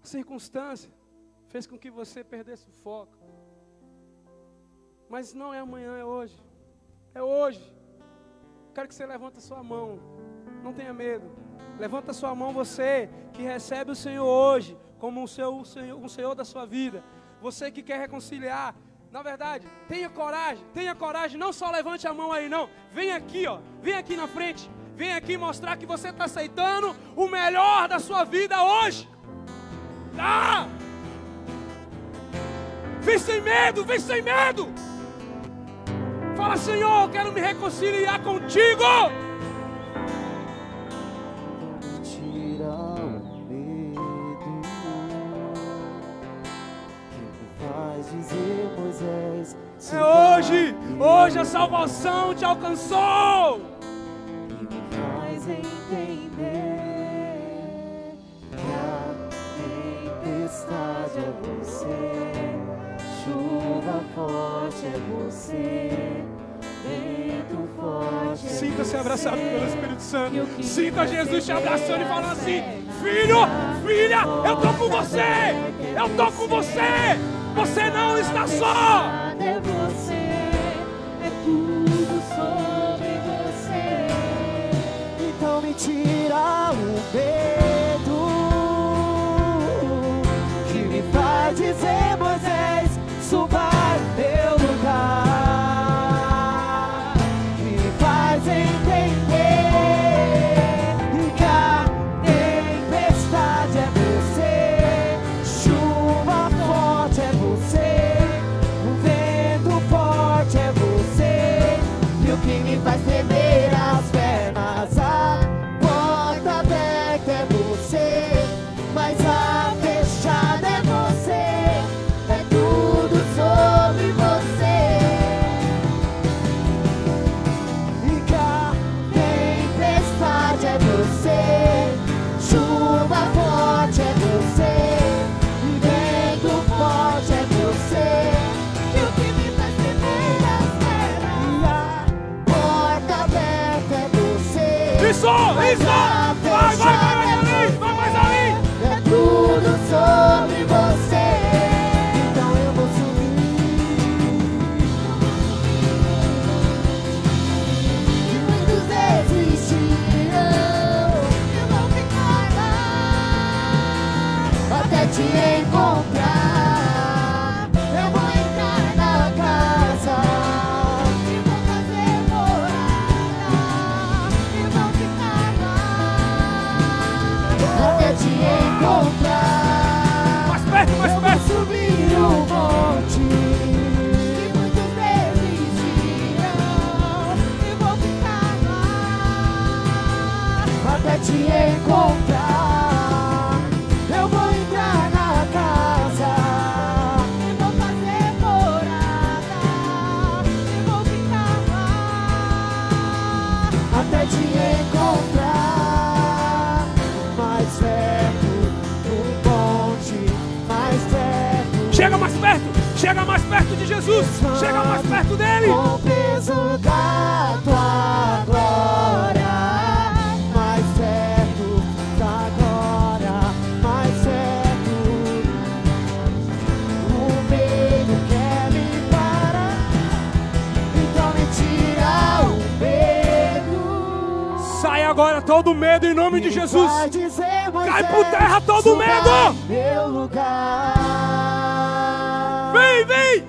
a circunstância, fez com que você perdesse o foco. Mas não é amanhã, é hoje. É hoje. Quero que você levante a sua mão. Não tenha medo. Levanta sua mão, você que recebe o Senhor hoje como o seu, Senhor, o Senhor da sua vida. Você que quer reconciliar. Na verdade, tenha coragem, tenha coragem. Não só levante a mão aí, não. Vem aqui, ó. Vem aqui na frente. Vem aqui mostrar que você está aceitando o melhor da sua vida hoje. Tá? Vem sem medo, vem sem medo. Fala, Senhor, eu quero me reconciliar contigo. É hoje, hoje a salvação te alcançou. E me faz entender que a tempestade é você, chuva forte é você, vento forte é Sinta-se abraçado pelo Espírito Santo. Sinta Jesus te abraçando e falando assim: persegue Filho, filha, eu tô com você. Eu tô com você. Você não está só. Então Chega mais perto. Chega mais perto de Jesus. Chega mais perto dele. Com peso da tua glória, todo medo em nome de Jesus. Cai por terra todo medo. Vem, vem.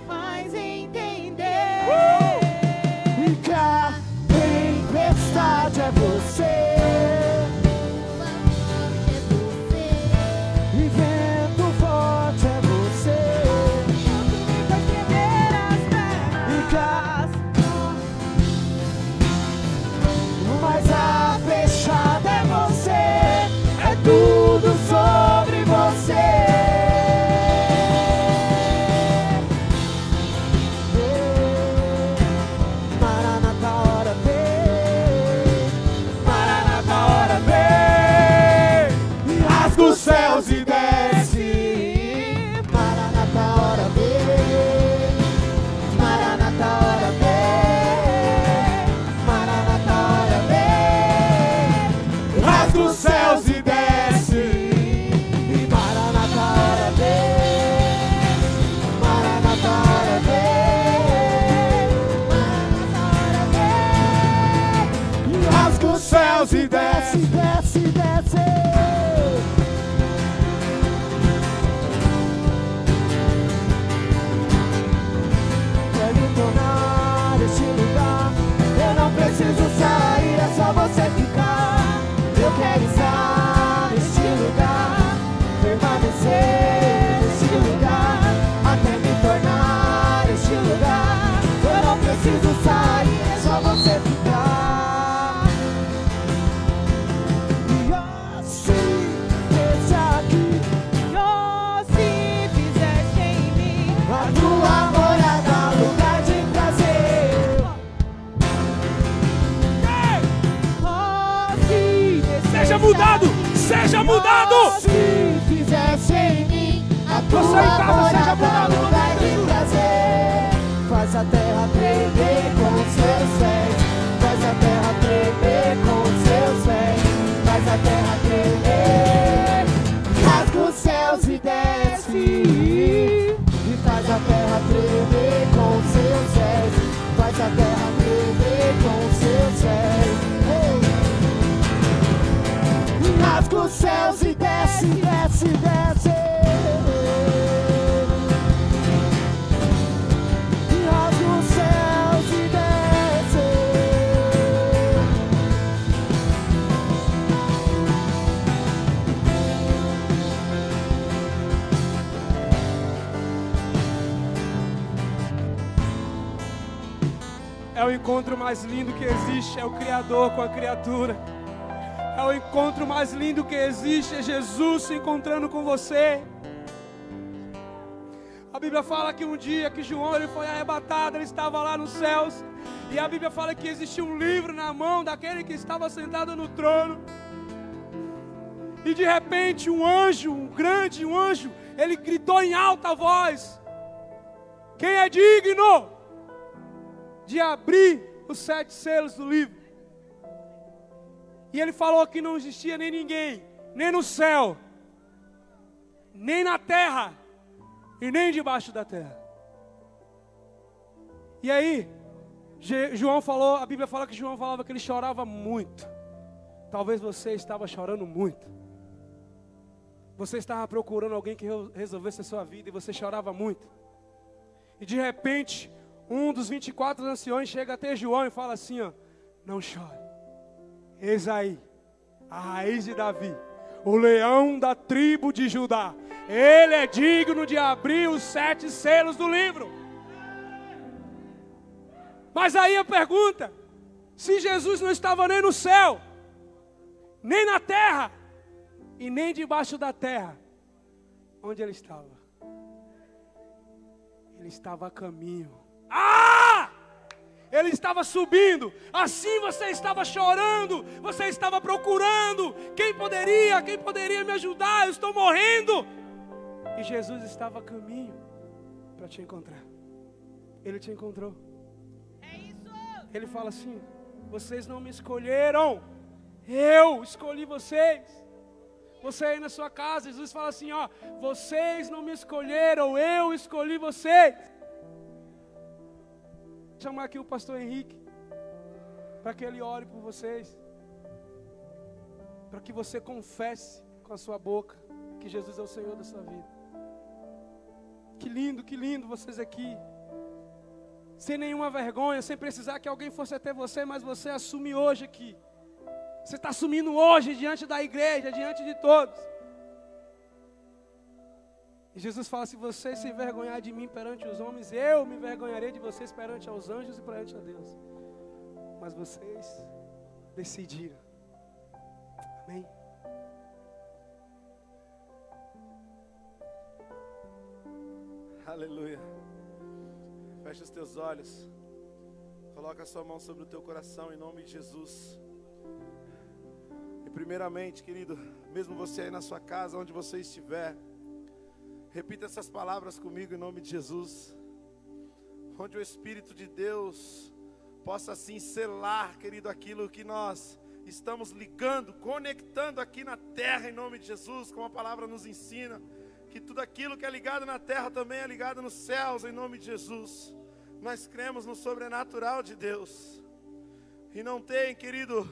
Você em casa seja mudado no nome de Jesus. prazer. Faz a terra tremer com seus pés. Faz a terra tremer com seus pés. Faz a terra tremer. Rasga os céus e desce. E faz a terra tremer com seus pés. Faz a terra tremer com seus pés. Rasga os céus e desce, desce, desce. É o encontro mais lindo que existe, é o Criador com a criatura. É o encontro mais lindo que existe, é Jesus se encontrando com você. A Bíblia fala que um dia que João ele foi arrebatado, ele estava lá nos céus. E a Bíblia fala que existia um livro na mão daquele que estava sentado no trono. E de repente um anjo, um grande anjo, ele gritou em alta voz: Quem é digno de abrir os sete selos do livro? E ele falou que não existia nem ninguém, nem no céu, nem na terra, e nem debaixo da terra. E aí, João falou, a Bíblia fala que João falava que ele chorava muito. Talvez você estava chorando muito. Você estava procurando alguém que re- resolvesse a sua vida e você chorava muito. E de repente, um dos 24 anciões chega até João e fala assim: ó, Não chore. Eis aí, a raiz de Davi, o leão da tribo de Judá. Ele é digno de abrir os sete selos do livro. Mas aí a pergunta: se Jesus não estava nem no céu, nem na terra, e nem debaixo da terra, onde ele estava? Ele estava a caminho. Ah! Ele estava subindo, assim você estava chorando, você estava procurando. Quem poderia, quem poderia me ajudar? Eu estou morrendo. E Jesus estava a caminho para te encontrar. Ele te encontrou. Ele fala assim: vocês não me escolheram, eu escolhi vocês. Você aí na sua casa, Jesus fala assim: ó, vocês não me escolheram, eu escolhi vocês. Chamar aqui o pastor Henrique, para que ele ore por vocês, para que você confesse com a sua boca que Jesus é o Senhor da sua vida. Que lindo, que lindo vocês aqui sem nenhuma vergonha, sem precisar que alguém fosse até você, mas você assume hoje aqui. Você está assumindo hoje diante da igreja, diante de todos. Jesus fala: se vocês se envergonhar de mim perante os homens, eu me envergonharei de vocês perante aos anjos e perante a Deus. Mas vocês decidiram. Amém? Aleluia. Fecha os teus olhos. Coloca a sua mão sobre o teu coração em nome de Jesus. E primeiramente, querido, mesmo você aí na sua casa, onde você estiver, repita essas palavras comigo em nome de Jesus. Onde o Espírito de Deus possa assim selar, querido, aquilo que nós estamos ligando, conectando aqui na terra em nome de Jesus, como a palavra nos ensina que tudo aquilo que é ligado na terra também é ligado nos céus, em nome de Jesus. Nós cremos no sobrenatural de Deus. E não tem, querido,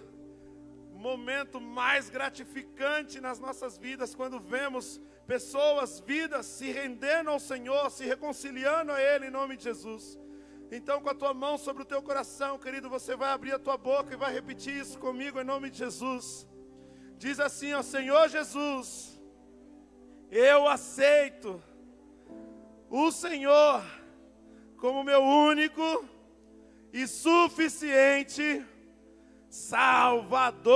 momento mais gratificante nas nossas vidas quando vemos pessoas, vidas se rendendo ao Senhor, se reconciliando a Ele em nome de Jesus. Então, com a tua mão sobre o teu coração, querido, você vai abrir a tua boca e vai repetir isso comigo em nome de Jesus. Diz assim, ó Senhor Jesus, eu aceito o Senhor como meu único e suficiente Salvador.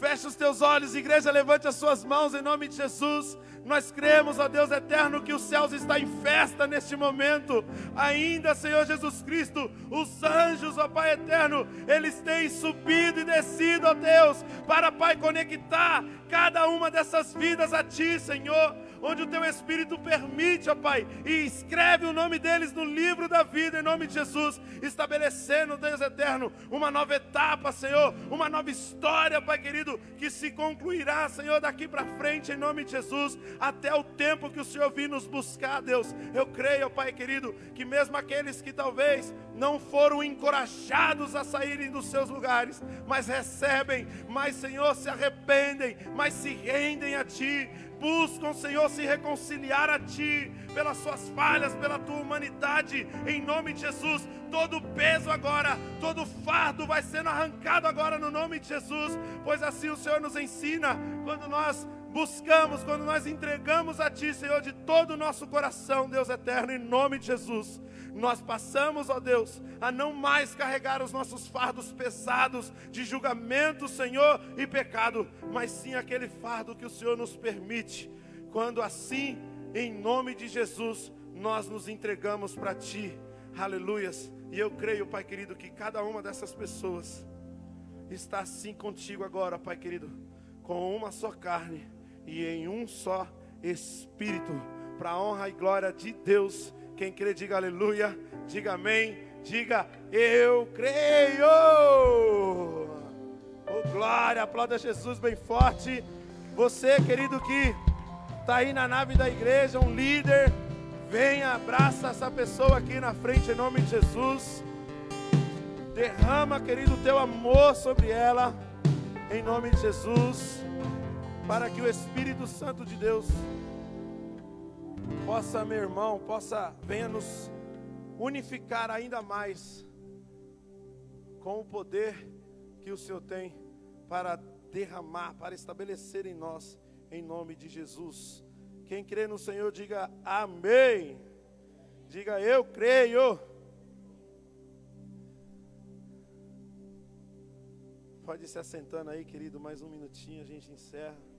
Feche os teus olhos, igreja, levante as suas mãos em nome de Jesus. Nós cremos, ó Deus eterno, que os céus estão em festa neste momento. Ainda, Senhor Jesus Cristo, os anjos, ó Pai eterno, eles têm subido e descido, ó Deus, para, Pai, conectar cada uma dessas vidas a Ti, Senhor, onde o Teu Espírito permite, ó Pai, e escreve o nome deles no livro da vida, em nome de Jesus, estabelecendo, Deus eterno, uma nova etapa, Senhor, uma nova história, Pai querido, que se concluirá, Senhor, daqui para frente, em nome de Jesus, até o tempo que o Senhor vir nos buscar, Deus. Eu creio, Pai querido, que mesmo aqueles que talvez não foram encorajados a saírem dos seus lugares, mas recebem, mas, Senhor, se arrependem, mas se rendem a Ti, buscam, Senhor, se reconciliar a Ti, pelas suas falhas, pela Tua humanidade, em nome de Jesus. Todo peso agora, todo fardo vai sendo arrancado agora no nome de Jesus, pois assim o Senhor nos ensina quando nós buscamos, quando nós entregamos a Ti, Senhor, de todo o nosso coração, Deus eterno, em nome de Jesus. Nós passamos, ó Deus, a não mais carregar os nossos fardos pesados de julgamento, Senhor, e pecado, mas sim aquele fardo que o Senhor nos permite, quando assim, em nome de Jesus, nós nos entregamos para Ti. Aleluias. E eu creio, Pai querido, que cada uma dessas pessoas está assim contigo agora, Pai querido, com uma só carne e em um só espírito, para a honra e glória de Deus. Quem crê, diga aleluia, diga amém, diga eu creio. Oh, glória, aplauda Jesus bem forte. Você, querido, que está aí na nave da igreja, um líder, venha, abraça essa pessoa aqui na frente, em nome de Jesus. Derrama, querido, teu amor sobre ela, em nome de Jesus para que o Espírito Santo de Deus possa, meu irmão, possa venha nos unificar ainda mais com o poder que o Senhor tem para derramar, para estabelecer em nós, em nome de Jesus. Quem crê no Senhor, diga amém. Diga eu creio. Pode ir se assentando aí, querido, mais um minutinho, a gente encerra.